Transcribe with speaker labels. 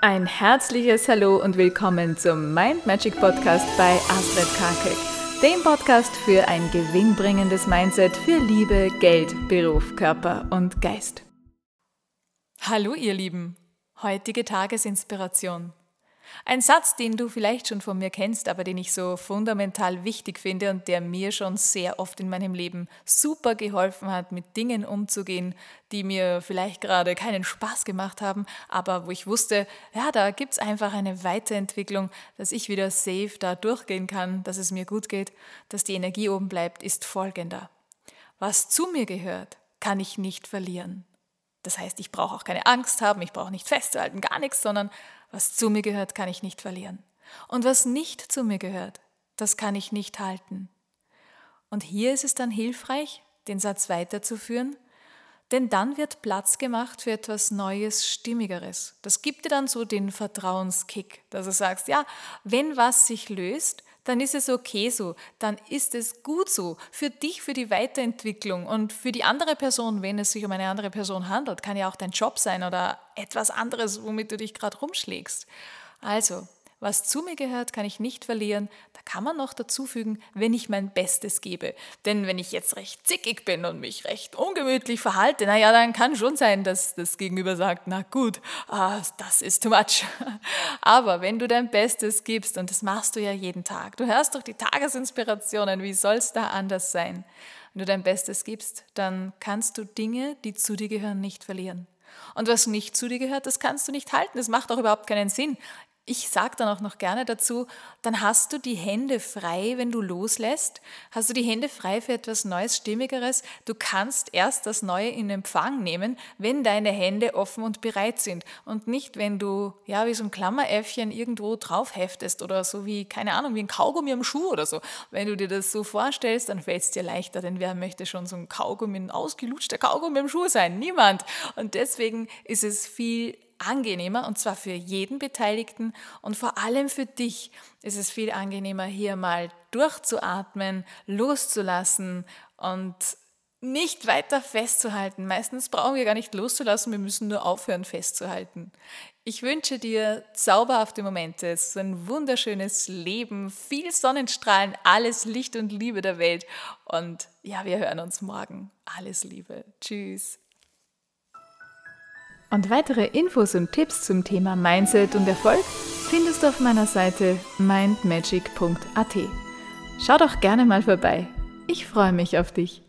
Speaker 1: Ein herzliches Hallo und willkommen zum Mind Magic Podcast bei Astrid Karkek, dem Podcast für ein gewinnbringendes Mindset für Liebe, Geld, Beruf, Körper und Geist. Hallo ihr Lieben, heutige Tagesinspiration. Ein Satz, den du vielleicht schon von mir kennst, aber den ich so fundamental wichtig finde und der mir schon sehr oft in meinem Leben super geholfen hat, mit Dingen umzugehen, die mir vielleicht gerade keinen Spaß gemacht haben, aber wo ich wusste, ja, da gibt es einfach eine Weiterentwicklung, dass ich wieder safe da durchgehen kann, dass es mir gut geht, dass die Energie oben bleibt, ist folgender. Was zu mir gehört, kann ich nicht verlieren. Das heißt, ich brauche auch keine Angst haben, ich brauche nicht festzuhalten, gar nichts, sondern was zu mir gehört, kann ich nicht verlieren. Und was nicht zu mir gehört, das kann ich nicht halten. Und hier ist es dann hilfreich, den Satz weiterzuführen, denn dann wird Platz gemacht für etwas Neues, Stimmigeres. Das gibt dir dann so den Vertrauenskick, dass du sagst, ja, wenn was sich löst, dann ist es okay so, dann ist es gut so. Für dich, für die Weiterentwicklung und für die andere Person, wenn es sich um eine andere Person handelt, kann ja auch dein Job sein oder etwas anderes, womit du dich gerade rumschlägst. Also, was zu mir gehört, kann ich nicht verlieren. Da kann man noch dazu fügen, wenn ich mein Bestes gebe. Denn wenn ich jetzt recht zickig bin und mich recht ungemütlich verhalte, naja, dann kann schon sein, dass das Gegenüber sagt, na gut, ah, das ist too much. Aber wenn du dein Bestes gibst, und das machst du ja jeden Tag, du hörst doch die Tagesinspirationen, wie soll es da anders sein? Wenn du dein Bestes gibst, dann kannst du Dinge, die zu dir gehören, nicht verlieren. Und was nicht zu dir gehört, das kannst du nicht halten. Das macht auch überhaupt keinen Sinn ich sage dann auch noch gerne dazu, dann hast du die Hände frei, wenn du loslässt, hast du die Hände frei für etwas Neues, Stimmigeres. Du kannst erst das Neue in Empfang nehmen, wenn deine Hände offen und bereit sind und nicht, wenn du, ja, wie so ein Klammeräffchen irgendwo drauf heftest oder so wie, keine Ahnung, wie ein Kaugummi am Schuh oder so. Wenn du dir das so vorstellst, dann fällt es dir leichter, denn wer möchte schon so ein Kaugummi, ein ausgelutschter Kaugummi am Schuh sein? Niemand. Und deswegen ist es viel angenehmer und zwar für jeden Beteiligten und vor allem für dich ist es viel angenehmer, hier mal durchzuatmen, loszulassen und nicht weiter festzuhalten. Meistens brauchen wir gar nicht loszulassen, wir müssen nur aufhören festzuhalten. Ich wünsche dir zauberhafte Momente, so ein wunderschönes Leben, viel Sonnenstrahlen, alles Licht und Liebe der Welt. Und ja, wir hören uns morgen. Alles Liebe. Tschüss. Und weitere Infos und Tipps zum Thema Mindset und Erfolg findest du auf meiner Seite mindmagic.at. Schau doch gerne mal vorbei. Ich freue mich auf dich.